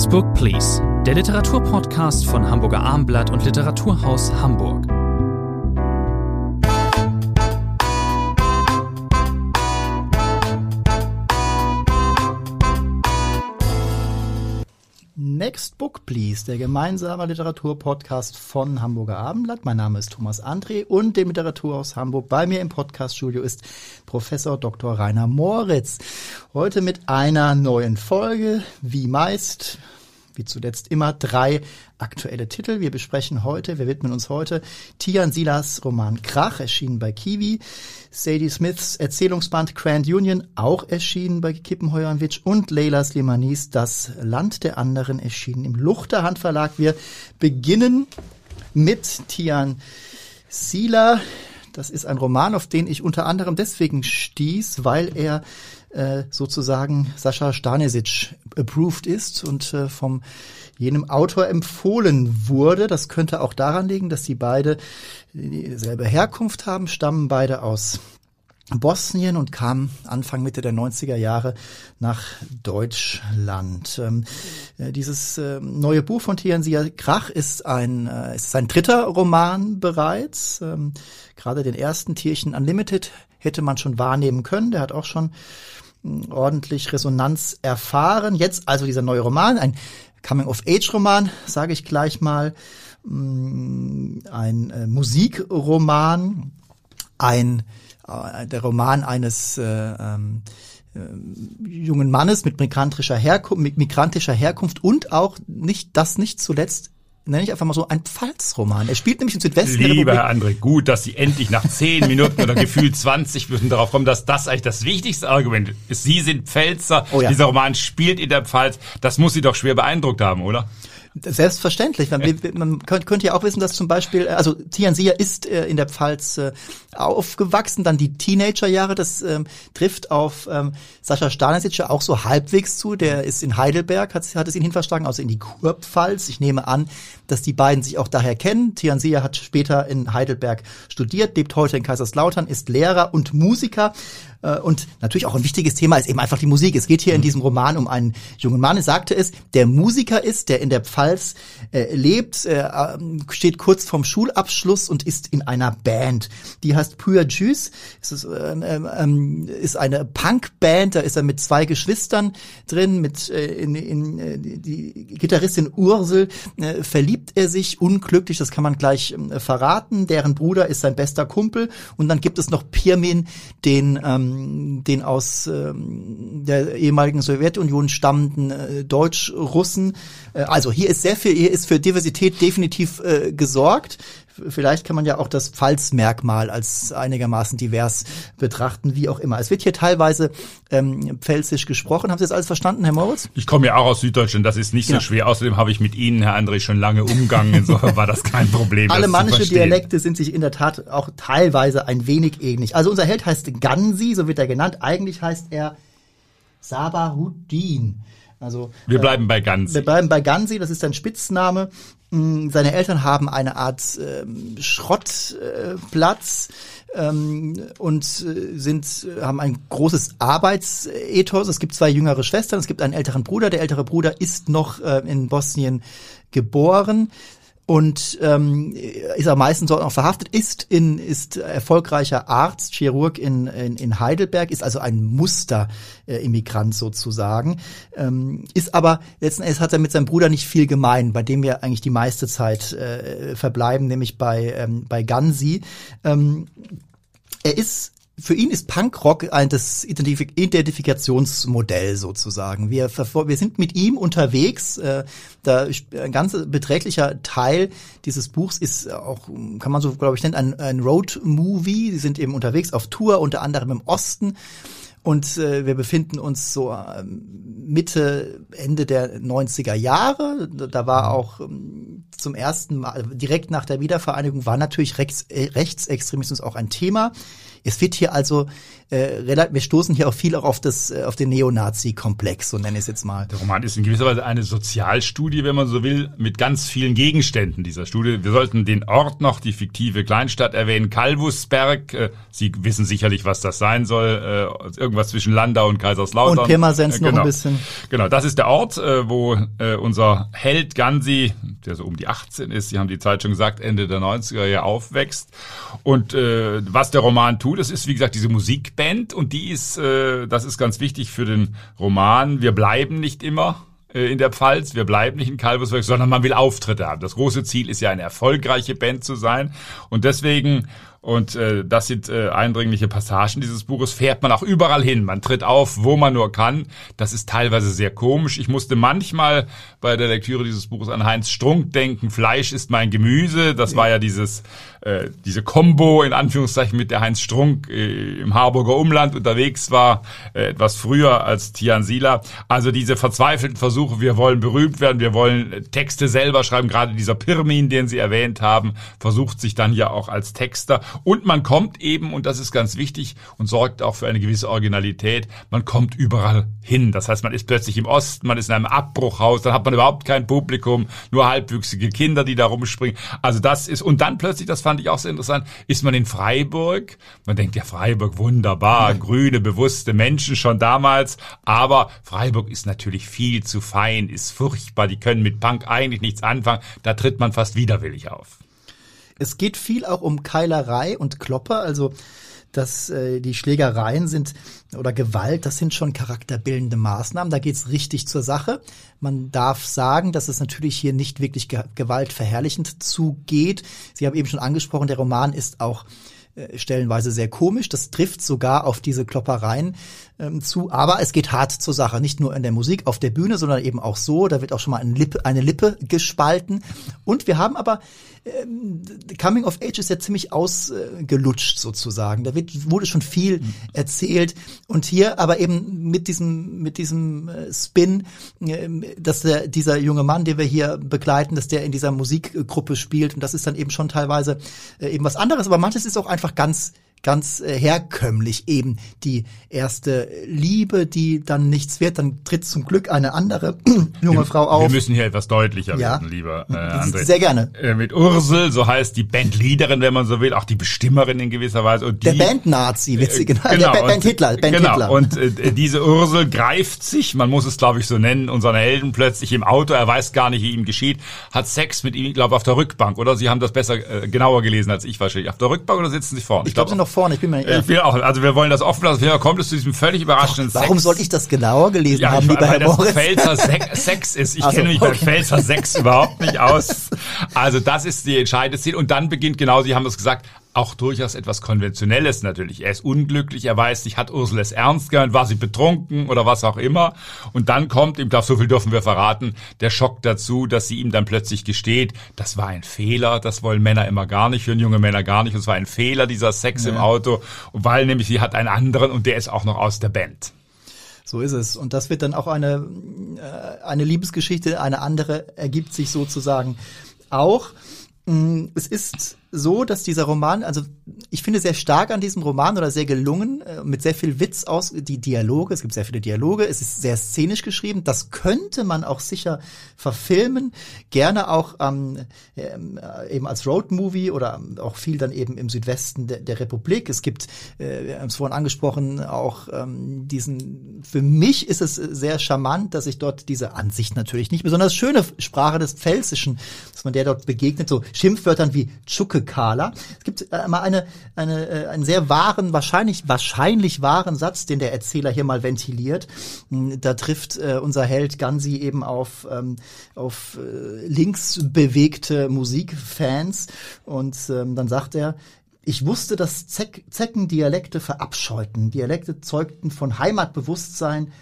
Next Book Please, der Literaturpodcast von Hamburger Armblatt und Literaturhaus Hamburg. Next Book Please, der gemeinsame Literaturpodcast von Hamburger Abendblatt. Mein Name ist Thomas André und dem Literaturhaus Hamburg. Bei mir im Podcaststudio ist Professor Dr. Rainer Moritz. Heute mit einer neuen Folge, wie meist wie zuletzt immer drei aktuelle Titel. Wir besprechen heute, wir widmen uns heute Tian Silas Roman Krach, erschienen bei Kiwi, Sadie Smiths Erzählungsband Grand Union, auch erschienen bei Kippenheuer und Leila Slimanis Das Land der anderen, erschienen im Luchterhand Verlag. Wir beginnen mit Tian Sila. Das ist ein Roman, auf den ich unter anderem deswegen stieß, weil er äh, sozusagen Sascha Stanisic approved ist und äh, vom jenem Autor empfohlen wurde. Das könnte auch daran liegen, dass sie beide dieselbe Herkunft haben, stammen beide aus Bosnien und kam Anfang Mitte der 90er Jahre nach Deutschland. Ähm, äh, dieses äh, neue Buch von Tianzia Krach ist ein, äh, ist ein dritter Roman bereits. Ähm, gerade den ersten Tierchen Unlimited hätte man schon wahrnehmen können. Der hat auch schon ordentlich Resonanz erfahren. Jetzt also dieser neue Roman, ein Coming-of-Age-Roman, sage ich gleich mal, mm, ein äh, Musikroman, ein äh, der Roman eines äh, ähm, äh, jungen Mannes mit migrantischer Herkunft, mit migrantischer Herkunft und auch nicht das nicht zuletzt nenne ich einfach mal so ein Pfalzroman. Er spielt nämlich im Südwesten Lieber Herr André, gut, dass Sie endlich nach zehn Minuten oder gefühlt 20 Minuten darauf kommen, dass das eigentlich das wichtigste Argument ist. Sie sind Pfälzer, oh ja. dieser Roman spielt in der Pfalz. Das muss Sie doch schwer beeindruckt haben, oder? Selbstverständlich. Man, man könnte ja auch wissen, dass zum Beispiel, also Tian Sia ist äh, in der Pfalz äh, aufgewachsen, dann die Teenagerjahre, das ähm, trifft auf ähm, Sascha Stanisic auch so halbwegs zu. Der ist in Heidelberg, hat, hat es ihn hinverschlagen, also in die Kurpfalz. Ich nehme an, dass die beiden sich auch daher kennen. Tian Sia hat später in Heidelberg studiert, lebt heute in Kaiserslautern, ist Lehrer und Musiker äh, und natürlich auch ein wichtiges Thema ist eben einfach die Musik. Es geht hier in mhm. diesem Roman um einen jungen Mann, er sagte es, der Musiker ist, der in der Pfalz äh, lebt, äh, ähm, steht kurz vorm Schulabschluss und ist in einer Band. Die heißt Pure Juice. Es ist, ähm, ähm, ähm, ist eine Punkband, da ist er mit zwei Geschwistern drin, mit äh, in, in, äh, die Gitarristin Ursel äh, verliebt er sich unglücklich, das kann man gleich äh, verraten. Deren Bruder ist sein bester Kumpel und dann gibt es noch Pirmin, den ähm, ähm, den aus ähm, der ehemaligen Sowjetunion stammenden äh, Deutsch-Russen. Äh, also hier ist sehr viel, hier ist für Diversität definitiv äh, gesorgt. Vielleicht kann man ja auch das Pfalzmerkmal als einigermaßen divers betrachten, wie auch immer. Es wird hier teilweise ähm, pfälzisch gesprochen. Haben Sie das alles verstanden, Herr Moritz? Ich komme ja auch aus Süddeutschland, das ist nicht ja. so schwer. Außerdem habe ich mit Ihnen, Herr André, schon lange umgegangen. Insofern war das kein Problem. Alemannische Dialekte sind sich in der Tat auch teilweise ein wenig ähnlich. Also unser Held heißt Gansi, so wird er genannt. Eigentlich heißt er Sabahuddin. Also wir bleiben äh, bei Gansi. Wir bleiben bei Gansi, das ist ein Spitzname. Mm, seine Eltern haben eine Art ähm, Schrottplatz äh, ähm, und äh, sind haben ein großes Arbeitsethos. Es gibt zwei jüngere Schwestern, es gibt einen älteren Bruder. Der ältere Bruder ist noch äh, in Bosnien geboren und ähm, ist am meisten dort auch verhaftet, ist in ist erfolgreicher Arzt, Chirurg in, in, in Heidelberg, ist also ein Musterimmigrant sozusagen, ähm, ist aber letzten Endes hat er mit seinem Bruder nicht viel gemein, bei dem wir eigentlich die meiste Zeit äh, verbleiben, nämlich bei ähm, bei Gansi. Ähm, er ist für ihn ist Punkrock ein das Identifik Identifikationsmodell sozusagen. Wir, wir sind mit ihm unterwegs. Äh, da ein ganz beträchtlicher Teil dieses Buchs ist auch, kann man so, glaube ich, nennen, ein, ein Road-Movie. Sie sind eben unterwegs auf Tour, unter anderem im Osten. Und äh, wir befinden uns so äh, Mitte, Ende der 90er Jahre. Da war auch ähm, zum ersten Mal, direkt nach der Wiedervereinigung, war natürlich Rechts, äh, Rechtsextremismus auch ein Thema Es wird hier also äh, wir stoßen hier auch viel auch auf das äh, auf den Neonazi-Komplex, so nenne ich es jetzt mal. Der Roman ist in gewisser Weise eine Sozialstudie, wenn man so will, mit ganz vielen Gegenständen dieser Studie. Wir sollten den Ort noch, die fiktive Kleinstadt erwähnen, Kalvusberg. Äh, Sie wissen sicherlich, was das sein soll. Äh, irgendwas zwischen Landau und Kaiserslautern. Und Pirmasens äh, genau. noch ein bisschen. Genau, das ist der Ort, äh, wo äh, unser Held Gansi, der so um die 18 ist, Sie haben die Zeit schon gesagt, Ende der 90er Jahre aufwächst. Und äh, was der Roman tut, das ist wie gesagt diese Musikband und die ist, äh, das ist ganz wichtig für den Roman. Wir bleiben nicht immer äh, in der Pfalz. Wir bleiben nicht in Kalbusberg, sondern man will Auftritte haben. Das große Ziel ist ja eine erfolgreiche Band zu sein. Und deswegen und äh, das sind äh, eindringliche Passagen dieses Buches. Fährt man auch überall hin. Man tritt auf, wo man nur kann. Das ist teilweise sehr komisch. Ich musste manchmal bei der Lektüre dieses Buches an Heinz Strunk denken. Fleisch ist mein Gemüse. Das war ja dieses äh, diese Combo in Anführungszeichen mit der Heinz Strunk äh, im Harburger Umland unterwegs war, äh, etwas früher als Tian Sila. Also diese verzweifelten Versuche, wir wollen berühmt werden, wir wollen Texte selber schreiben. Gerade dieser Pirmin, den Sie erwähnt haben, versucht sich dann ja auch als Texter. Und man kommt eben, und das ist ganz wichtig und sorgt auch für eine gewisse Originalität, man kommt überall hin. Das heißt, man ist plötzlich im Osten, man ist in einem Abbruchhaus, dann hat man überhaupt kein Publikum, nur halbwüchsige Kinder, die da rumspringen. Also das ist, und dann plötzlich, das fand ich auch sehr interessant, ist man in Freiburg. Man denkt ja, Freiburg wunderbar, grüne, bewusste Menschen schon damals. Aber Freiburg ist natürlich viel zu fein, ist furchtbar, die können mit Punk eigentlich nichts anfangen. Da tritt man fast widerwillig auf. Es geht viel auch um Keilerei und Klopper, also dass äh, die Schlägereien sind oder Gewalt, das sind schon charakterbildende Maßnahmen. Da geht's richtig zur Sache. Man darf sagen, dass es natürlich hier nicht wirklich ge gewaltverherrlichend zugeht. Sie haben eben schon angesprochen, der Roman ist auch äh, stellenweise sehr komisch. Das trifft sogar auf diese Kloppereien ähm, zu. Aber es geht hart zur Sache. Nicht nur in der Musik auf der Bühne, sondern eben auch so. Da wird auch schon mal eine Lippe, eine Lippe gespalten. Und wir haben aber ähm, Coming of Age ist ja ziemlich ausgelutscht sozusagen. Da wird, wurde schon viel erzählt. Und hier aber eben mit diesem, mit diesem äh, Spin, äh, dass der, dieser junge Mann, den wir hier begleiten, dass der in dieser Musikgruppe spielt. Und das ist dann eben schon teilweise äh, eben was anderes. Aber manches ist auch einfach ganz ganz äh, herkömmlich eben die erste Liebe, die dann nichts wird, dann tritt zum Glück eine andere junge Frau auf. Wir müssen hier etwas deutlicher ja. werden, lieber äh, André. Sehr gerne. Äh, mit Ursel, so heißt die Bandleaderin, wenn man so will, auch die Bestimmerin in gewisser Weise. Und die, der Bandnazi, wird sie genau, genau der Band Hitler. Band genau, Hitler. und äh, diese Ursel greift sich, man muss es glaube ich so nennen, unseren Helden plötzlich im Auto, er weiß gar nicht, wie ihm geschieht, hat Sex mit ihm, ich glaube auf der Rückbank, oder? Sie haben das besser, äh, genauer gelesen als ich wahrscheinlich. Auf der Rückbank oder sitzen Sie vorne? Ich, ich glaube, glaub, sie noch vorne, ich bin mir ich will auch, also wir wollen das offen lassen. Wie kommt es zu diesem völlig überraschenden Warum Sex? soll ich das genauer gelesen ja, haben, lieber Herr Moritz? Pfälzer Sex ist. Ich also, kenne mich okay. bei Pfälzer Sex überhaupt nicht aus. Also das ist die entscheidende Ziel. Und dann beginnt genau, Sie haben es gesagt, auch durchaus etwas Konventionelles natürlich. Er ist unglücklich, er weiß nicht, hat Ursula es ernst gemeint, war sie betrunken oder was auch immer. Und dann kommt ihm, darf so viel dürfen wir verraten, der Schock dazu, dass sie ihm dann plötzlich gesteht, das war ein Fehler, das wollen Männer immer gar nicht, hören junge Männer gar nicht, es war ein Fehler, dieser Sex ja. im Auto, weil nämlich sie hat einen anderen und der ist auch noch aus der Band. So ist es. Und das wird dann auch eine, äh, eine Liebesgeschichte, eine andere ergibt sich sozusagen auch. Mm, es ist so, dass dieser Roman, also ich finde sehr stark an diesem Roman oder sehr gelungen, äh, mit sehr viel Witz aus, die Dialoge, es gibt sehr viele Dialoge, es ist sehr szenisch geschrieben, das könnte man auch sicher verfilmen, gerne auch ähm, äh, eben als Roadmovie oder auch viel dann eben im Südwesten der, der Republik. Es gibt, äh, wir haben es vorhin angesprochen, auch ähm, diesen, für mich ist es sehr charmant, dass ich dort diese Ansicht natürlich nicht besonders schöne Sprache des Pfälzischen, dass man der dort begegnet, so Schimpfwörtern wie Tschucke Carla. Es gibt äh, mal eine, eine, äh, einen sehr wahren, wahrscheinlich, wahrscheinlich wahren Satz, den der Erzähler hier mal ventiliert. Hm, da trifft äh, unser Held Gansi eben auf, ähm, auf äh, links bewegte Musikfans und ähm, dann sagt er, ich wusste, dass Zeck Zecken Dialekte verabscheuten. Dialekte zeugten von Heimatbewusstsein,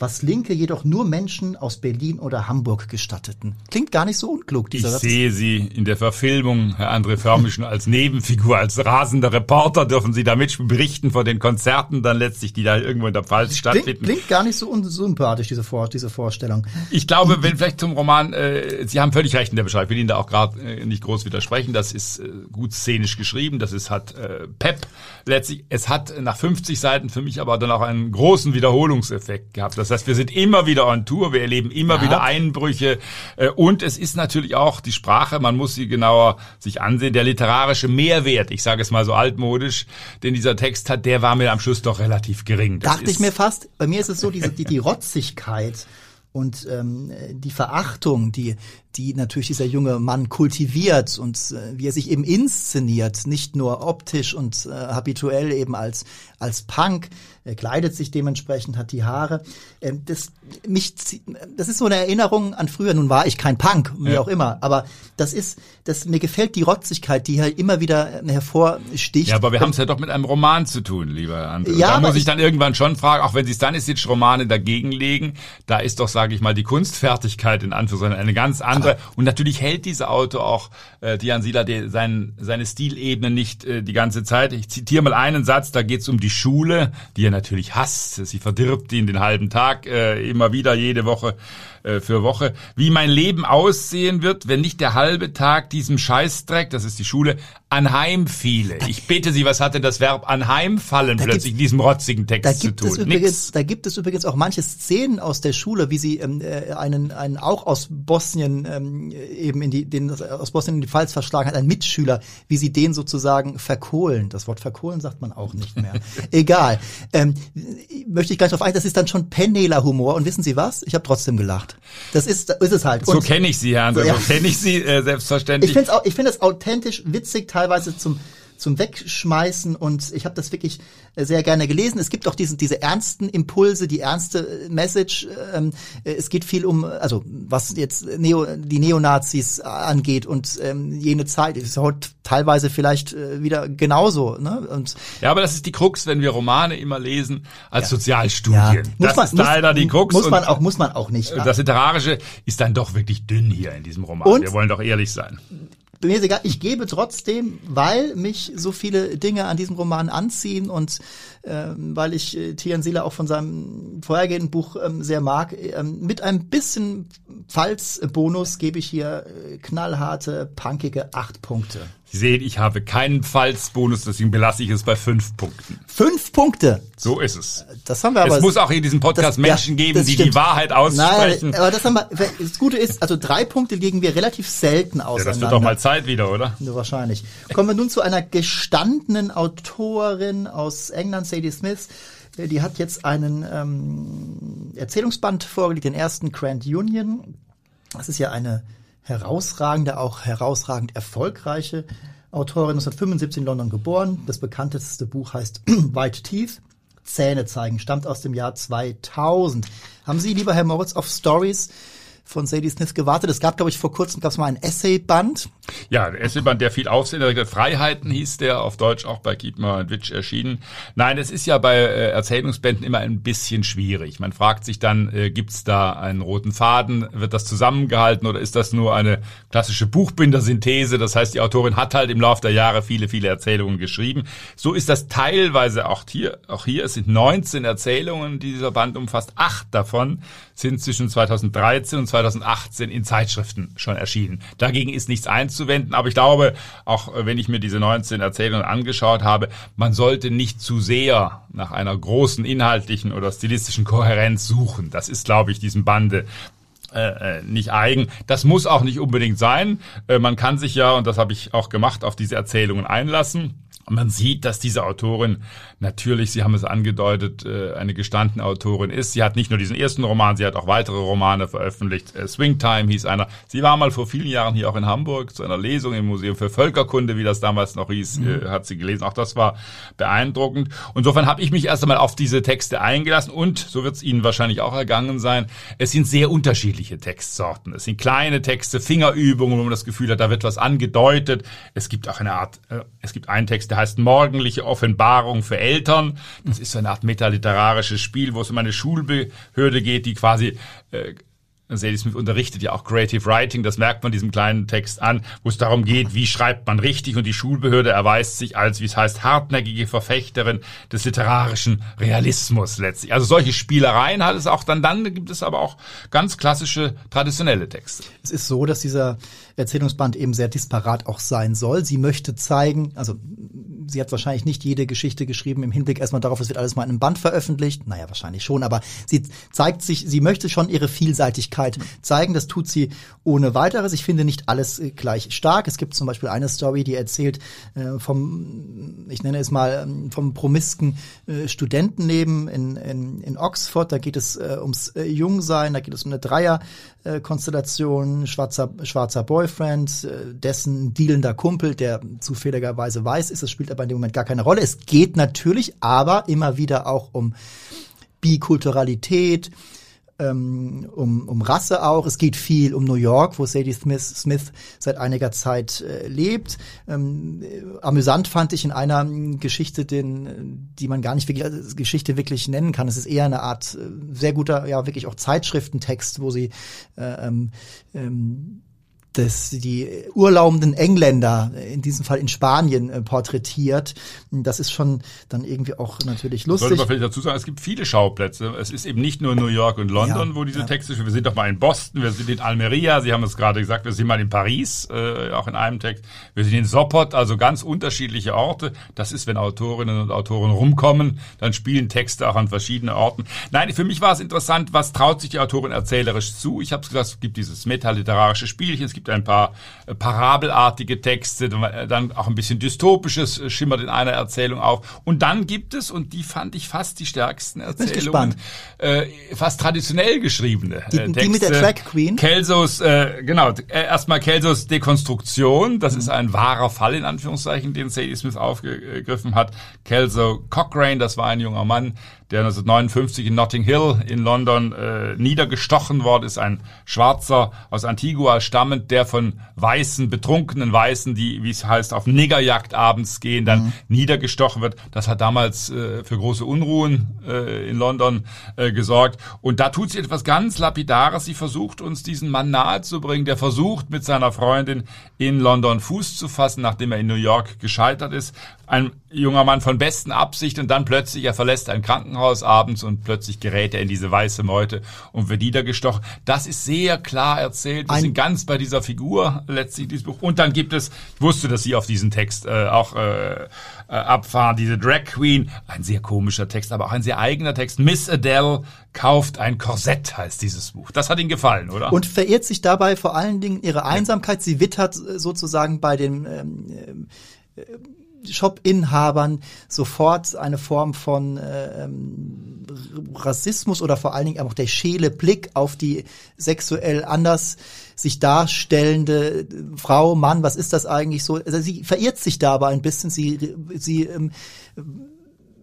was Linke jedoch nur Menschen aus Berlin oder Hamburg gestatteten. Klingt gar nicht so unklug, dieser ich Satz. Ich sehe Sie in der Verfilmung, Herr André Förmischen, als Nebenfigur, als rasender Reporter dürfen Sie da mit berichten von den Konzerten, dann letztlich, die da irgendwo in der Pfalz stattfinden. Klingt, klingt gar nicht so unsympathisch, diese, Vor diese Vorstellung. Ich glaube, wenn vielleicht zum Roman, äh, Sie haben völlig recht in der Beschreibung, ich will Ihnen da auch gerade äh, nicht groß widersprechen, das ist äh, gut szenisch geschrieben, das ist hat äh, Pep letztlich, es hat nach 50 Seiten für mich aber dann auch einen großen Wiederholungseffekt gehabt. Das heißt, wir sind immer wieder on Tour, wir erleben immer ja. wieder Einbrüche äh, und es ist natürlich auch die Sprache, man muss sie genauer sich ansehen, der literarische Mehrwert, ich sage es mal so altmodisch, den dieser Text hat, der war mir am Schluss doch relativ gering. Das Dachte ich mir fast, bei mir ist es so, diese, die, die Rotzigkeit und ähm, die Verachtung, die die natürlich dieser junge Mann kultiviert und äh, wie er sich eben inszeniert, nicht nur optisch und äh, habituell eben als als Punk, er kleidet sich dementsprechend, hat die Haare. Ähm, das mich das ist so eine Erinnerung an früher. Nun war ich kein Punk, wie ja. auch immer, aber das ist das mir gefällt die Rotzigkeit, die halt immer wieder hervorsticht. Ja, aber wir haben es ja doch mit einem Roman zu tun, lieber André. Ja, da muss ich dann irgendwann schon fragen, auch wenn Sie Stanisic-Romane dagegen legen, da ist doch, sage ich mal, die Kunstfertigkeit in Anführungszeichen eine ganz andere andere. Und natürlich hält dieses Auto auch äh, Dian Sila sein, seine Stilebene nicht äh, die ganze Zeit. Ich zitiere mal einen Satz, da geht es um die Schule, die er natürlich hasst. Sie verdirbt ihn den halben Tag, äh, immer wieder, jede Woche äh, für Woche. Wie mein Leben aussehen wird, wenn nicht der halbe Tag diesem Scheißdreck, das ist die Schule, anheimfiele. Ich bete Sie, was hatte das Verb anheimfallen da plötzlich in diesem rotzigen Text zu tun? Übrigens, da gibt es übrigens auch manche Szenen aus der Schule, wie sie ähm, äh, einen, einen auch aus Bosnien ähm, eben in die, den aus Bosnien in die Pfalz verschlagen hat, ein Mitschüler, wie sie den sozusagen verkohlen. Das Wort verkohlen sagt man auch nicht mehr. Egal. Ähm, möchte ich gleich darauf ein, das ist dann schon Penela-Humor. Und wissen Sie was? Ich habe trotzdem gelacht. Das ist, ist es halt. Und so kenne ich Sie, Herr so, ja. so kenne ich Sie äh, selbstverständlich. Ich finde es ich find es authentisch, witzig, teilweise zum zum Wegschmeißen und ich habe das wirklich äh, sehr gerne gelesen. Es gibt auch diesen, diese ernsten Impulse, die ernste äh, Message. Ähm, äh, es geht viel um, also was jetzt Neo, die Neonazis angeht und ähm, jene Zeit ist heute teilweise vielleicht wieder genauso. Ne? Und ja, aber das ist die Krux, wenn wir Romane immer lesen als ja. Sozialstudien. Ja. das man, ist muss, leider die Krux. Muss man auch, muss man auch nicht. Das Literarische ist dann doch wirklich dünn hier in diesem Roman. Und wir wollen doch ehrlich sein mir ist egal, ich gebe trotzdem, weil mich so viele Dinge an diesem Roman anziehen und ähm, weil ich äh, Tian Sila auch von seinem vorhergehenden Buch ähm, sehr mag, ähm, mit ein bisschen Pfalz-Bonus gebe ich hier äh, knallharte, punkige acht Punkte. Sie sehen, ich habe keinen Pfalzbonus, deswegen belasse ich es bei fünf Punkten. Fünf Punkte? So ist es. Das haben wir aber. Es muss auch in diesem Podcast das, Menschen ja, geben, die stimmt. die Wahrheit aussprechen. Nein, aber das haben wir, das Gute ist, also drei Punkte liegen wir relativ selten auseinander. Ja, das wird doch mal Zeit wieder, oder? Ja, wahrscheinlich. Kommen wir nun zu einer gestandenen Autorin aus England, Sadie Smith. Die hat jetzt einen ähm, Erzählungsband vorgelegt, den ersten Grand Union. Das ist ja eine herausragende, auch herausragend erfolgreiche Autorin, 1975 in London geboren. Das bekannteste Buch heißt White Teeth. Zähne zeigen, stammt aus dem Jahr 2000. Haben Sie, lieber Herr Moritz, auf Stories von Sadie Smith gewartet. Es gab, glaube ich, vor kurzem gab es mal ein Essayband. Ja, ein Essayband, der viel Aufsehen erregt. Freiheiten hieß der, auf Deutsch auch bei Keepmer und Witch erschienen. Nein, es ist ja bei äh, Erzählungsbänden immer ein bisschen schwierig. Man fragt sich dann, äh, gibt's da einen roten Faden? Wird das zusammengehalten oder ist das nur eine klassische Buchbindersynthese? Das heißt, die Autorin hat halt im Laufe der Jahre viele, viele Erzählungen geschrieben. So ist das teilweise auch hier. Auch hier, es sind 19 Erzählungen, die dieser Band umfasst. Acht davon sind zwischen 2013 und 2018 in Zeitschriften schon erschienen. Dagegen ist nichts einzuwenden, aber ich glaube, auch äh, wenn ich mir diese 19 Erzählungen angeschaut habe, man sollte nicht zu sehr nach einer großen inhaltlichen oder stilistischen Kohärenz suchen. Das ist, glaube ich, diesem Bande äh, äh nicht eigen. Das muss auch nicht unbedingt sein. Man kann sich ja, und das habe ich auch gemacht, auf diese Erzählungen einlassen. Man sieht, dass diese Autorin natürlich, Sie haben es angedeutet, äh, eine gestandene Autorin ist. Sie hat nicht nur diesen ersten Roman, sie hat auch weitere Romane veröffentlicht. Äh, Swingtime hieß einer. Sie war mal vor vielen Jahren hier auch in Hamburg zu einer Lesung im Museum für Völkerkunde, wie das damals noch hieß, mhm. Äh, hat sie gelesen. Auch das war beeindruckend. Insofern habe ich mich erst einmal auf diese Texte eingelassen und, so wird es Ihnen wahrscheinlich auch ergangen sein, es sind sehr unterschiedliche Textsorten. Es sind kleine Texte, Fingerübungen, wo man das Gefühl hat, da wird was angedeutet. Es gibt auch eine Art, es gibt einen Text, der heißt Morgendliche Offenbarung für Eltern. Das ist so eine Art metaliterarisches Spiel, wo es um eine Schulbehörde geht, die quasi äh, Sadie Smith unterrichtet ja auch Creative Writing, das merkt man diesem kleinen Text an, wo es darum geht, wie schreibt man richtig und die Schulbehörde erweist sich als, wie es heißt, hartnäckige Verfechterin des literarischen Realismus letztlich. Also solche Spielereien hat es auch dann, dann gibt es aber auch ganz klassische traditionelle Texte. Es ist so, dass dieser Erzählungsband eben sehr disparat auch sein soll. Sie möchte zeigen, also sie hat wahrscheinlich nicht jede Geschichte geschrieben im Hinblick erstmal darauf, es wird alles mal in einem Band veröffentlicht. Naja, wahrscheinlich schon, aber sie zeigt sich, sie möchte schon ihre Vielseitigkeit zeigen. Das tut sie ohne weiteres. Ich finde nicht alles äh, gleich stark. Es gibt zum Beispiel eine Story, die erzählt äh, vom, ich nenne es mal, ähm, vom promisken äh, Studentenleben in, in, in Oxford. Da geht es äh, ums äh, Jungsein, da geht es um eine Dreier-Konstellation, schwarzer, schwarzer Boyfriend, äh, dessen dealender Kumpel, der zufälligerweise weiß ist, es spielt aber in dem Moment gar keine Rolle. Es geht natürlich aber immer wieder auch um Bikulturalität, ähm, um, um Rasse auch. Es geht viel um New York, wo Sadie Smith, Smith seit einiger Zeit äh, lebt. Ähm, äh, amüsant fand ich in einer Geschichte, den, die man gar nicht wirklich als Geschichte wirklich nennen kann. Es ist eher eine Art äh, sehr guter, ja wirklich auch Zeitschriftentext, wo sie äh, ähm, ähm das die urlaubenden Engländer, in diesem Fall in Spanien, äh, porträtiert. Das ist schon dann irgendwie auch natürlich lustig. Sollte man vielleicht dazu sagen, es gibt viele Schauplätze. Es ist eben nicht nur New York und London, ja, wo diese ja. Texte stehen. Wir sind doch mal in Boston, wir sind in Almeria, Sie haben es gerade gesagt, wir sind mal in Paris, äh, auch in einem Text. Wir sind in Sopot, also ganz unterschiedliche Orte. Das ist, wenn Autorinnen und Autoren rumkommen, dann spielen Texte auch an verschiedenen Orten. Nein, für mich war es interessant, was traut sich die Autorin erzählerisch zu? Ich habe gesagt, es gibt dieses metaliterarische Spielchen, gibt ein paar äh, parabelartige Texte, äh, dann auch ein bisschen dystopisches äh, schimmert in einer Erzählung auf. Und dann gibt es, und die fand ich fast die stärksten Erzählungen, äh, fast traditionell geschriebene die, Texte. Die mit der Track Queen? Kelsos, äh, genau, erstmal Kelsos Dekonstruktion, das mhm. ist ein wahrer Fall in Anführungszeichen, den Sadie Smith aufgegriffen hat. Kelso Cochrane, das war ein junger Mann, der 1959 in Notting Hill in London äh, niedergestochen worden ist, ein Schwarzer aus Antigua stammend, der von weißen, betrunkenen Weißen, die, wie es heißt, auf Niggerjagd abends gehen, dann mhm. niedergestochen wird. Das hat damals äh, für große Unruhen äh, in London äh, gesorgt. Und da tut sie etwas ganz Lapidares. Sie versucht uns diesen Mann nahezubringen, der versucht mit seiner Freundin in London Fuß zu fassen, nachdem er in New York gescheitert ist. Ein junger Mann von besten Absichten und dann plötzlich, er verlässt ein Krankenhaus abends und plötzlich gerät er in diese weiße Meute und wird niedergestochen. Das ist sehr klar erzählt. Wir ein sind ganz bei dieser Figur letztlich dieses Buch. Und dann gibt es, ich wusste, dass Sie auf diesen Text äh, auch äh, äh, abfahren, diese Drag Queen, ein sehr komischer Text, aber auch ein sehr eigener Text. Miss Adele kauft ein Korsett, heißt dieses Buch. Das hat Ihnen gefallen, oder? Und verirrt sich dabei vor allen Dingen ihre Einsamkeit. Sie wittert sozusagen bei den ähm, äh, Shop-Inhabern sofort eine Form von äh, ähm, Rassismus oder vor allen Dingen auch der schäle Blick auf die sexuell anders sich darstellende Frau, Mann, was ist das eigentlich so? Also sie verirrt sich dabei ein bisschen, sie, sie ähm,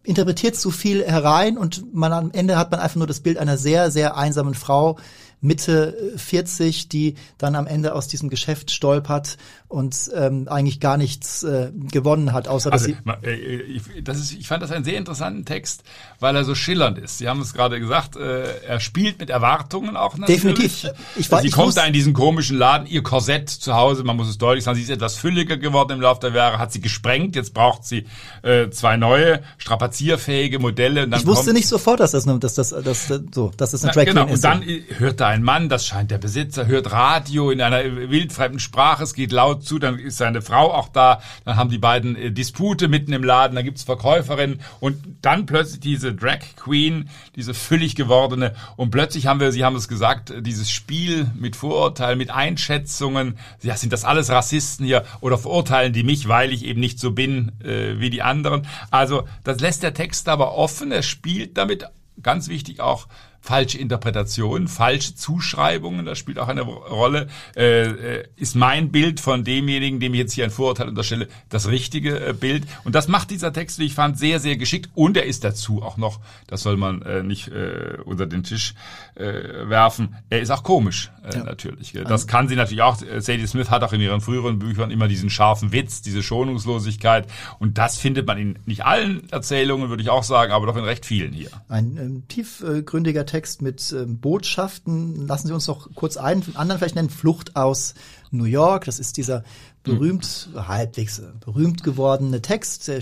interpretiert zu viel herein und man am Ende hat man einfach nur das Bild einer sehr, sehr einsamen Frau, Mitte 40, die dann am Ende aus diesem Geschäft stolpert und ähm, eigentlich gar nichts äh, gewonnen hat, außer dass also, sie. Äh, ich, das ist, ich fand das einen sehr interessanten Text, weil er so schillernd ist. Sie haben es gerade gesagt, äh, er spielt mit Erwartungen auch natürlich. Definitiv. Ich weiß, sie ich kommt da in diesen komischen Laden, ihr Korsett zu Hause, man muss es deutlich sagen, sie ist etwas fülliger geworden im Laufe der Jahre, hat sie gesprengt, jetzt braucht sie äh, zwei neue, strapazierfähige Modelle. Ich wusste kommt, nicht sofort, dass das, dass das, dass, das so, dass das eine Drag genau, ist. Und dann hört da ein Mann, das scheint der Besitzer, hört Radio in einer wildfremden Sprache, es geht laut zu, dann ist seine Frau auch da, dann haben die beiden äh, Dispute mitten im Laden, da gibt's Verkäuferinnen und dann plötzlich diese Drag Queen, diese füllig gewordene und plötzlich haben wir, Sie haben es gesagt, dieses Spiel mit Vorurteilen, mit Einschätzungen, ja, sind das alles Rassisten hier oder verurteilen die mich, weil ich eben nicht so bin äh, wie die anderen. Also das lässt der Text aber offen, er spielt damit, ganz wichtig auch, falsche Interpretationen, falsche Zuschreibungen, das spielt auch eine Rolle. Äh, äh, ist mein Bild von demjenigen, dem ich jetzt hier ein Vorurteil unterstelle, das richtige äh, Bild? Und das macht dieser Text, wie ich fand, sehr, sehr geschickt. Und er ist dazu auch noch, das soll man äh, nicht äh, unter den Tisch äh, werfen, er ist auch komisch, ja. natürlich. Das kann sie natürlich auch. Sadie Smith hat auch in ihren früheren Büchern immer diesen scharfen Witz, diese Schonungslosigkeit. Und das findet man in nicht allen Erzählungen, würde ich auch sagen, aber doch in recht vielen hier. Ein ähm, tiefgründiger Text mit ähm, Botschaften. Lassen Sie uns doch kurz einen anderen vielleicht nennen. Flucht aus New York. Das ist dieser berühmt, mhm. halbwegs äh, berühmt gewordene Text. Der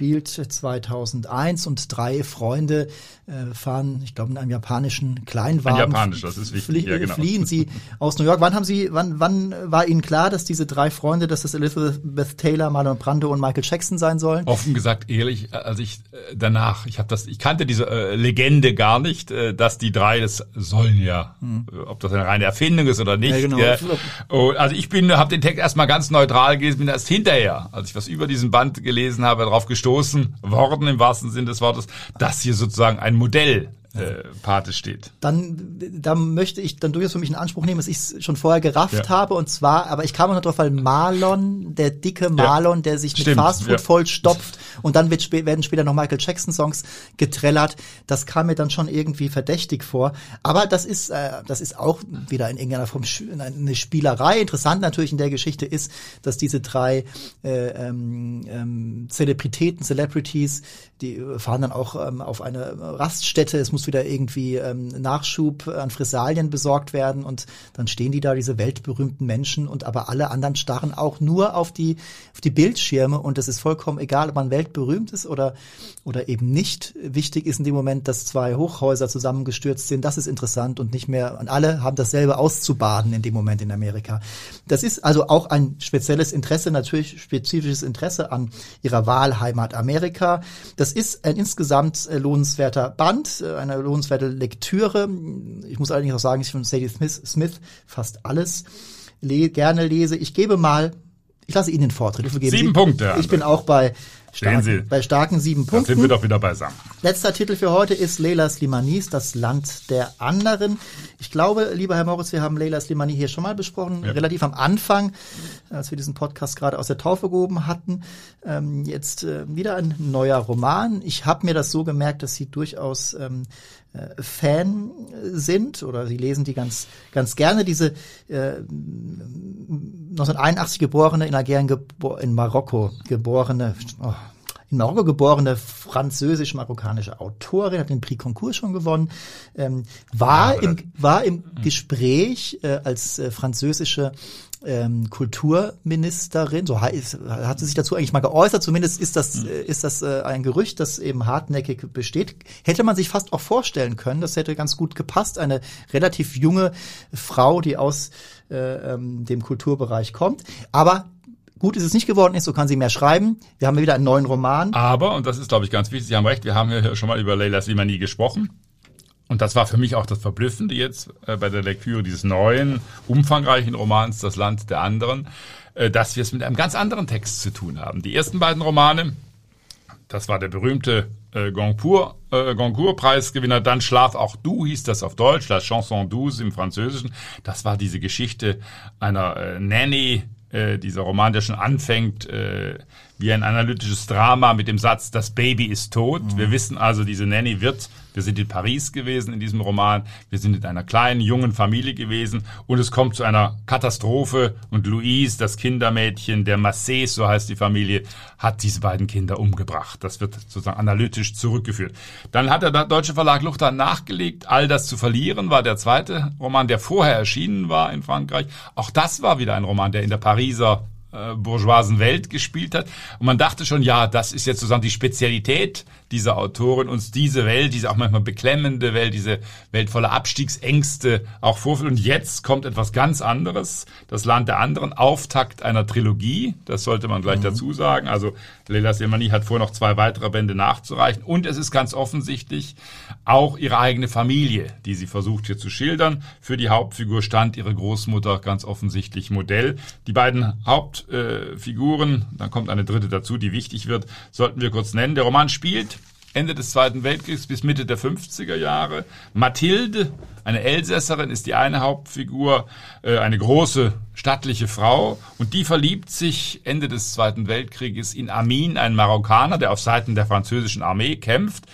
spielt 2001 und drei Freunde äh, fahren, ich glaube, in einem japanischen Kleinwagen. Ein japanisch, das ist wichtig. Flie ja, genau. Fliehen sie aus New York. Wann haben Sie, wann, wann war Ihnen klar, dass diese drei Freunde, dass das Elizabeth Taylor, Marlon Brando und Michael Jackson sein sollen? Offen gesagt, ehrlich, also ich äh, danach, ich habe das, ich kannte diese äh, Legende gar nicht, äh, dass die drei, das sollen ja, hm. Äh, ob das eine reine Erfindung ist oder nicht. Ja, genau. Ja. Oh, also ich bin, habe den Text erstmal ganz neutral gelesen, bin erst hinterher, als ich was über diesen Band gelesen habe, darauf gestoßen worden im wahrsten Sinne des Wortes, dass hier sozusagen ein Modell äh, Pate steht. Dann, da möchte ich dann durchaus für mich in Anspruch nehmen, dass ich es schon vorher gerafft ja. habe und zwar, aber ich kam noch drauf, weil Marlon, der dicke Marlon, ja. der sich mit Stimmt, Fastfood ja. vollstopft und dann wird, werden später noch Michael Jackson Songs getrellert, das kam mir dann schon irgendwie verdächtig vor. Aber das ist, äh, das ist auch wieder in irgendeiner Form eine Spielerei. Interessant natürlich in der Geschichte ist, dass diese drei äh, ähm, ähm, Zelebritäten, Celebrities, die fahren dann auch ähm, auf eine Raststätte. Es muss muss wieder irgendwie ähm, Nachschub an Fressalien besorgt werden und dann stehen die da, diese weltberühmten Menschen und aber alle anderen starren auch nur auf die, auf die Bildschirme und es ist vollkommen egal, ob man weltberühmt ist oder, oder eben nicht. Wichtig ist in dem Moment, dass zwei Hochhäuser zusammengestürzt sind. Das ist interessant und nicht mehr, und alle haben dasselbe auszubaden in dem Moment in Amerika. Das ist also auch ein spezielles Interesse, natürlich spezifisches Interesse an ihrer Wahlheimat Amerika. Das ist ein insgesamt äh, lohnenswerter Band, äh, eine lohnenswerte Lektüre. Ich muss allerdings auch sagen, ich von Sadie Smith, Smith fast alles le gerne lese. Ich gebe mal, ich lasse Ihnen den Vortritt. Sieben Sie, Punkte. Ich bin auch bei starken, bei starken sieben Punkten. Dann sind wir doch wieder beisammen. Letzter Titel für heute ist Leila Slimanis, das Land der anderen. Ich glaube, lieber Herr Moritz, wir haben Leila Slimani hier schon mal besprochen, ja. relativ am Anfang, als wir diesen Podcast gerade aus der Taufe gehoben hatten. Ähm, jetzt äh, wieder ein neuer Roman. Ich habe mir das so gemerkt, dass sie durchaus ähm, äh, Fan sind oder sie lesen die ganz ganz gerne diese äh, 1981 geborene in Algerien gebo in Marokko geborene oh, in Marokko geborene französisch-marokkanische Autorin, hat den Prix Concours schon gewonnen, ähm, war, ja, im, war im Gespräch äh, als äh, französische ähm, Kulturministerin, so heißt, hat sie sich dazu eigentlich mal geäußert, zumindest ist das, mhm. ist das äh, ein Gerücht, das eben hartnäckig besteht. Hätte man sich fast auch vorstellen können, das hätte ganz gut gepasst, eine relativ junge Frau, die aus äh, ähm, dem Kulturbereich kommt. Aber Gut ist es nicht geworden ist, so kann sie mehr schreiben. Wir haben wieder einen neuen Roman. Aber, und das ist, glaube ich, ganz wichtig, Sie haben recht, wir haben ja schon mal über Leila Slimani gesprochen. Und das war für mich auch das Verblüffende jetzt äh, bei der Lektüre dieses neuen, umfangreichen Romans Das Land der anderen, äh, dass wir es mit einem ganz anderen Text zu tun haben. Die ersten beiden Romane, das war der berühmte äh, äh, Goncourt-Preisgewinner, dann Schlaf auch du hieß das auf Deutsch, La Chanson douce im Französischen. Das war diese Geschichte einer äh, Nanny, äh, dieser Roman, der schon anfängt äh, wie ein analytisches Drama mit dem Satz, das Baby ist tot. Mhm. Wir wissen also, diese Nanny wird, wir sind in Paris gewesen in diesem Roman, wir sind in einer kleinen, jungen Familie gewesen und es kommt zu einer Katastrophe und Louise, das Kindermädchen der Massés, so heißt die Familie, hat diese beiden Kinder umgebracht. Das wird sozusagen analytisch zurückgeführt. Dann hat der deutsche Verlag Luchter nachgelegt, All das zu verlieren war der zweite Roman, der vorher erschienen war in Frankreich. Auch das war wieder ein Roman, der in der Pariser äh, bourgeoisen Welt gespielt hat. Und man dachte schon, ja, das ist jetzt sozusagen die Spezialität dieser Autorin, uns diese Welt, diese auch manchmal beklemmende Welt, diese Welt voller Abstiegsängste auch vorführt. Und jetzt kommt etwas ganz anderes, das Land der anderen, Auftakt einer Trilogie, das sollte man gleich mhm. dazu sagen. Also Leila Semani hat vor, noch zwei weitere Bände nachzureichen. Und es ist ganz offensichtlich auch ihre eigene Familie, die sie versucht hier zu schildern. Für die Hauptfigur stand ihre Großmutter ganz offensichtlich Modell. Die beiden Hauptfiguren, dann kommt eine dritte dazu, die wichtig wird, sollten wir kurz nennen. Der Roman spielt Ende des Zweiten Weltkriegs bis Mitte der 50er Jahre. Mathilde, eine Elsässerin, ist die eine Hauptfigur, äh, eine große stattliche Frau und die verliebt sich Ende des Zweiten Weltkrieges in Amin, einen Marokkaner, der auf Seiten der französischen Armee kämpft.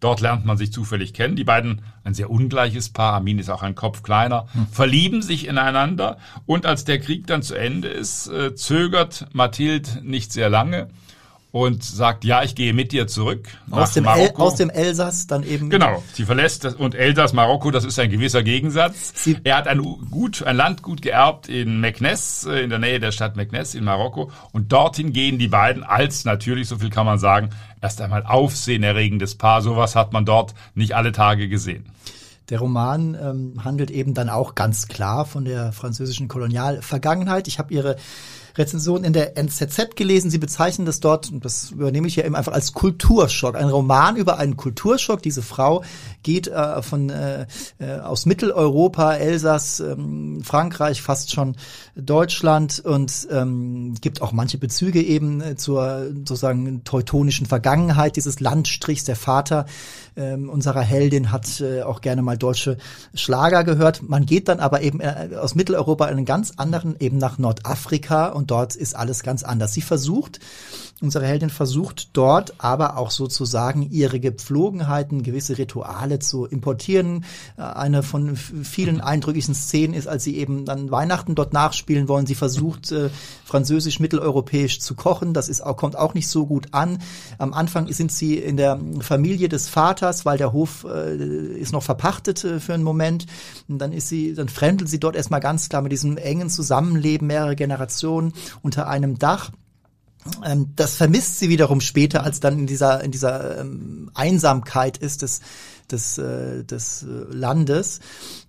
Dort lernt man sich zufällig kennen. Die beiden, ein sehr ungleiches Paar, Amin ist auch ein Kopf kleiner, hm. verlieben sich ineinander. Und als der Krieg dann zu Ende ist, äh, zögert Mathilde nicht sehr lange und sagt, ja, ich gehe mit dir zurück aus dem Marokko. El, aus dem Elsass dann eben. Genau, sie verlässt das und Elsass, Marokko, das ist ein gewisser Gegensatz. Sie er hat ein gut, ein Landgut geerbt in Meknes, äh, in der Nähe der Stadt Meknes in Marokko und dorthin gehen die beiden als natürlich, so viel kann man sagen, erst einmal aufsehenerregendes Paar. Sowas hat man dort nicht alle Tage gesehen. Der Roman ähm, handelt eben dann auch ganz klar von der französischen Kolonialvergangenheit. Ich habe ihre Rezension in der NZZ gelesen. Sie bezeichnen das dort, und das übernehme ich ja eben einfach als Kulturschock. Ein Roman über einen Kulturschock. Diese Frau geht äh, von äh, äh, aus Mitteleuropa, Elsass, ähm, Frankreich, fast schon Deutschland und ähm, gibt auch manche Bezüge eben äh, zur sozusagen teutonischen Vergangenheit dieses Landstrichs. Der Vater ähm, unserer Heldin hat äh, auch gerne mal deutsche Schlager gehört. Man geht dann aber eben äh, aus Mitteleuropa in einen ganz anderen, eben nach Nordafrika und dort ist alles ganz anders. Sie versucht, unsere Heldin versucht dort aber auch sozusagen ihre Gepflogenheiten, gewisse Rituale zu importieren. Äh, eine von vielen eindrücklichen Szenen ist, als sie eben dann Weihnachten dort nachspielen wollen. Sie versucht, äh, französisch mitteleuropäisch zu kochen. Das ist auch, kommt auch nicht so gut an. Am Anfang sind sie in der Familie des Vaters, weil der Hof äh, ist noch verpachtet für einen Moment. Und dann ist sie, dann fremdelt sie dort erstmal ganz klar mit diesem engen Zusammenleben mehrerer Generationen unter einem Dach. Ähm, das vermisst sie wiederum später, als dann in dieser, in dieser ähm, Einsamkeit ist des, des, äh, des äh, Landes.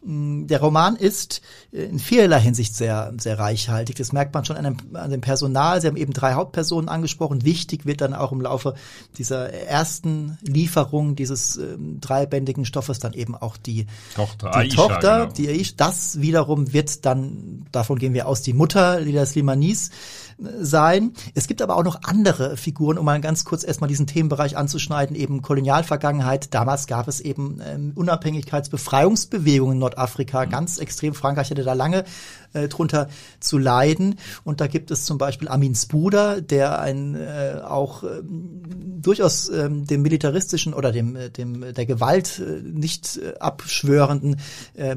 Mm, der Roman ist äh, in vielerlei Hinsicht sehr, sehr reichhaltig. Das merkt man schon an dem, an dem Personal. Sie haben eben drei Hauptpersonen angesprochen. Wichtig wird dann auch im Laufe dieser ersten Lieferung dieses äh, dreibändigen Stoffes dann eben auch die Tochter. Die Aisha, Tochter, genau. die Aisha. Das wiederum wird dann, davon gehen wir aus, die Mutter Lila Slimanis sein. Es gibt aber auch noch andere Figuren, um mal ganz kurz erstmal diesen Themenbereich anzuschneiden, eben Kolonialvergangenheit. Damals gab es eben ähm, Unabhängigkeitsbefreiungsbewegungen in Nordafrika, mhm. ganz extrem. Frankreich hatte da lange äh, drunter zu leiden. Und da gibt es zum Beispiel Amins Bruder, der ein äh, auch äh, durchaus äh, dem militaristischen oder dem, äh, dem der Gewalt äh, nicht äh, abschwörenden äh,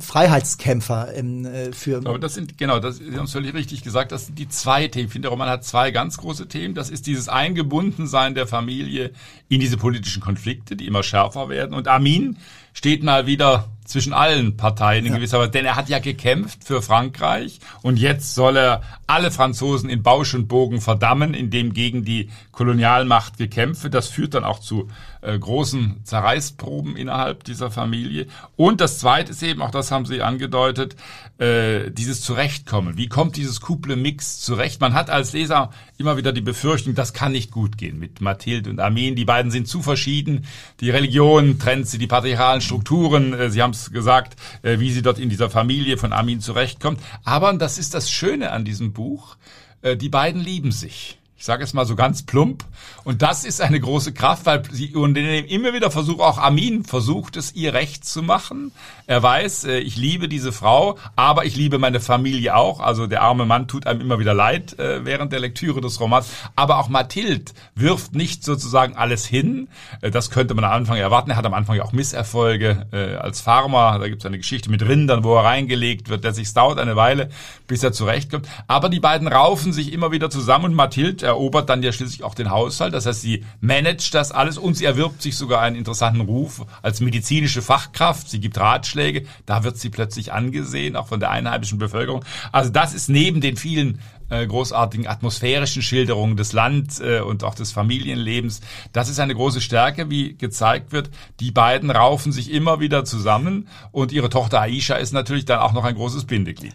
Freiheitskämpfer ähm, äh, für. Aber das sind genau, das Sie haben es völlig richtig gesagt. Das sind die zwei Themen. Ich finde, der Roman hat zwei ganz große Themen. Das ist dieses Eingebundensein der Familie in diese politischen Konflikte, die immer schärfer werden. Und Amin steht mal wieder zwischen allen Parteien in ja. gewisser Weise, denn er hat ja gekämpft für Frankreich und jetzt soll er alle Franzosen in Bausch und Bogen verdammen, indem gegen die Kolonialmacht gekämpft wird. Das führt dann auch zu äh, großen Zerreißproben innerhalb dieser Familie. Und das Zweite ist eben, auch das haben Sie angedeutet, äh, dieses Zurechtkommen. Wie kommt dieses Couple Mix zurecht? Man hat als Leser immer wieder die Befürchtung, das kann nicht gut gehen mit Mathilde und Armin. Die beiden sind zu verschieden. Die Religion trennt sie, die patriarchalen Strukturen. Äh, sie haben es gesagt, äh, wie sie dort in dieser Familie von Armin zurechtkommt. Aber, und das ist das Schöne an diesem Buch, äh, die beiden lieben sich. Ich sage es mal so ganz plump. Und das ist eine große Kraft, weil sie unternehmen immer wieder versucht, auch Amin versucht es ihr recht zu machen. Er weiß, äh, ich liebe diese Frau, aber ich liebe meine Familie auch. Also der arme Mann tut einem immer wieder leid äh, während der Lektüre des Romans. Aber auch Mathilde wirft nicht sozusagen alles hin. Äh, das könnte man am Anfang erwarten. Er hat am Anfang ja auch Misserfolge als Farmer. Da gibt es eine Geschichte mit Rindern, wo er reingelegt wird, der sich dauert eine Weile, bis er zurechtkommt. Aber die beiden raufen sich immer wieder zusammen und Mathilde erobert dann ja schließlich auch den Haushalt. Das heißt, sie managt das alles und sie erwirbt sich sogar einen interessanten Ruf als medizinische Fachkraft. Sie gibt Ratschläge. Da wird sie plötzlich angesehen, auch von der einheimischen Bevölkerung. Also das ist neben den vielen äh, großartigen atmosphärischen Schilderungen des Land äh, und auch des Familienlebens. Das ist eine große Stärke, wie gezeigt wird. Die beiden raufen sich immer wieder zusammen und ihre Tochter Aisha ist natürlich dann auch noch ein großes Bindeglied.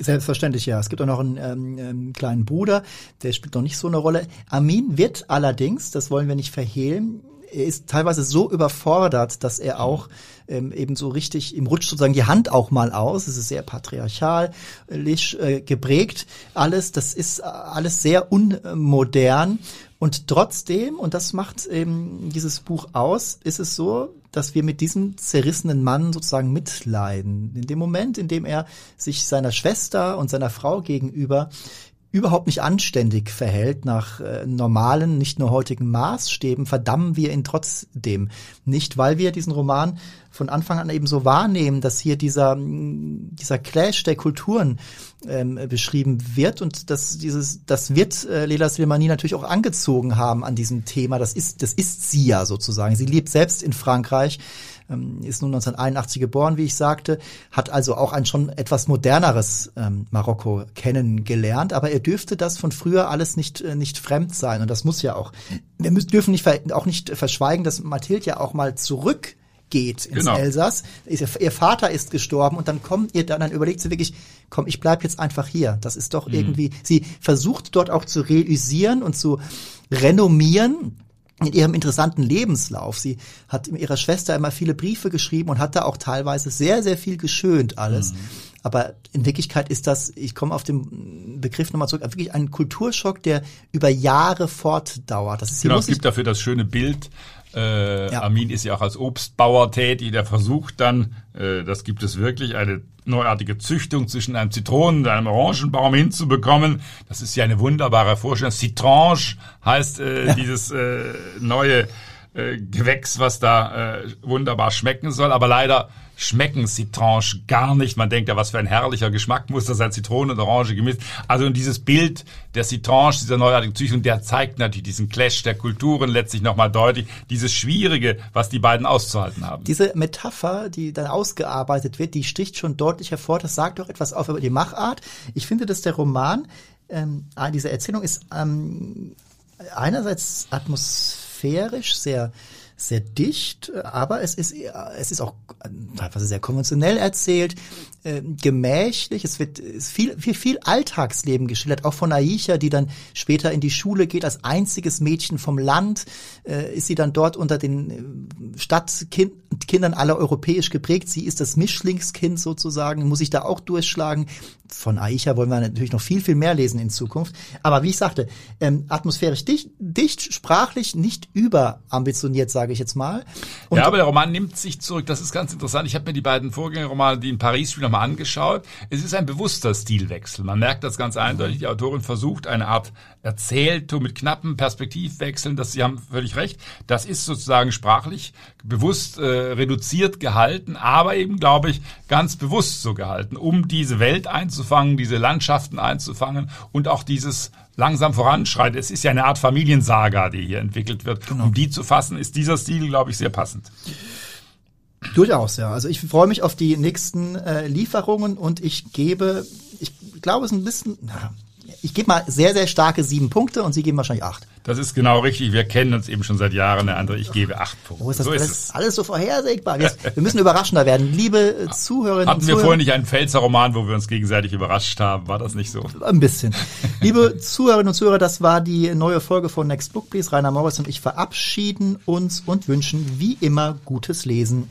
Selbstverständlich, ja. Es gibt auch noch einen ähm, ähm, kleinen Bruder, der spielt noch nicht so eine Rolle. Amin wird allerdings, das wollen wir nicht verhehlen, er ist teilweise so überfordert, dass er auch ähm, eben so richtig, ihm rutscht sozusagen die Hand auch mal aus. Es ist sehr patriarchalisch äh, geprägt. Alles, das ist alles sehr unmodern. Und trotzdem, und das macht eben dieses Buch aus, ist es so, dass wir mit diesem zerrissenen Mann sozusagen mitleiden. In dem Moment, in dem er sich seiner Schwester und seiner Frau gegenüber überhaupt nicht anständig verhält nach äh, normalen, nicht nur heutigen Maßstäben, verdammen wir ihn trotzdem nicht, weil wir diesen Roman von Anfang an eben so wahrnehmen, dass hier dieser, dieser Clash der Kulturen ähm, beschrieben wird und dass dieses, das wird äh, Lela Slimani natürlich auch angezogen haben an diesem Thema. Das ist, das ist sie ja sozusagen. Sie lebt selbst in Frankreich ist nun 1981 geboren, wie ich sagte, hat also auch ein schon etwas moderneres ähm, Marokko kennengelernt, aber er dürfte das von früher alles nicht, äh, nicht fremd sein und das muss ja auch. Wir müssen, dürfen nicht, auch nicht verschweigen, dass Mathilde ja auch mal zurück geht ins genau. Elsass. Ihr Vater ist gestorben und dann kommt ihr dann, dann überlegt sie wirklich, komm, ich bleib jetzt einfach hier. Das ist doch mhm. irgendwie, sie versucht dort auch zu realisieren und zu renommieren in ihrem interessanten Lebenslauf. Sie hat ihrer Schwester immer viele Briefe geschrieben und hat da auch teilweise sehr, sehr viel geschönt alles. Mhm. Aber in Wirklichkeit ist das, ich komme auf den Begriff nochmal zurück, wirklich ein Kulturschock, der über Jahre fortdauert. Das ist, genau, es gibt dafür das schöne Bild äh, ja. Armin ist ja auch als Obstbauer tätig, der versucht dann, äh, das gibt es wirklich, eine neuartige Züchtung zwischen einem Zitronen und einem Orangenbaum hinzubekommen. Das ist ja eine wunderbare Vorstellung. Citrange heißt äh, ja. dieses äh, neue äh, Gewächs, was da äh, wunderbar schmecken soll, aber leider schmecken Citrange gar nicht. Man denkt ja, was für ein herrlicher Geschmack muss das sein, Zitrone und Orange gemischt. Also dieses Bild der Citrange, dieser neuartigen Züchtung, der zeigt natürlich diesen Clash der Kulturen letztlich nochmal deutlich, dieses Schwierige, was die beiden auszuhalten haben. Diese Metapher, die dann ausgearbeitet wird, die sticht schon deutlich hervor. Das sagt doch etwas auf über die Machart. Ich finde, dass der Roman, ähm, diese Erzählung ist ähm, einerseits atmosphärisch sehr sehr dicht, aber es ist, es ist auch teilweise sehr konventionell erzählt, äh, gemächlich. Es wird viel, viel, viel Alltagsleben geschildert, auch von Aisha, die dann später in die Schule geht als einziges Mädchen vom Land. Äh, ist sie dann dort unter den äh, Stadtkindern alle europäisch geprägt. Sie ist das Mischlingskind sozusagen, muss sich da auch durchschlagen. Von Aisha wollen wir natürlich noch viel, viel mehr lesen in Zukunft. Aber wie ich sagte, ähm, atmosphärisch dicht, dicht, sprachlich nicht überambitioniert, sage ich jetzt mal. Und ja, aber der Roman nimmt sich zurück. Das ist ganz interessant. Ich habe mir die beiden Vorgängerromane, die in Paris spielen, nochmal angeschaut. Es ist ein bewusster Stilwechsel. Man merkt das ganz eindeutig. Die Autorin versucht eine Art Erzähltum mit knappen Perspektivwechseln. Das, Sie haben völlig recht. Das ist sozusagen sprachlich bewusst äh, reduziert gehalten, aber eben, glaube ich, ganz bewusst so gehalten, um diese Welt einzufangen, diese Landschaften einzufangen und auch dieses langsam voranschreitet. Es ist ja eine Art Familiensaga, die hier entwickelt wird. Genau. Um die zu fassen, ist dieser Stil, glaube ich, sehr passend. Durchaus, ja. Also ich freue mich auf die nächsten äh, Lieferungen und ich gebe, ich glaube, es ist ein bisschen, na, ich gebe mal sehr, sehr starke sieben Punkte und Sie geben wahrscheinlich acht. Das ist genau richtig. Wir kennen uns eben schon seit Jahren. Der andere, ich gebe acht Punkte. Oh, ist das so alles, ist es. alles so vorhersehbar? Wir, wir müssen überraschender werden. Liebe äh, Zuhörerinnen Hatten wir vorhin nicht einen Pfälzer Roman, wo wir uns gegenseitig überrascht haben? War das nicht so? Ein bisschen. Liebe Zuhörerinnen und Zuhörer, das war die neue Folge von Next Book Please. Rainer Morris und ich verabschieden uns und wünschen wie immer gutes Lesen.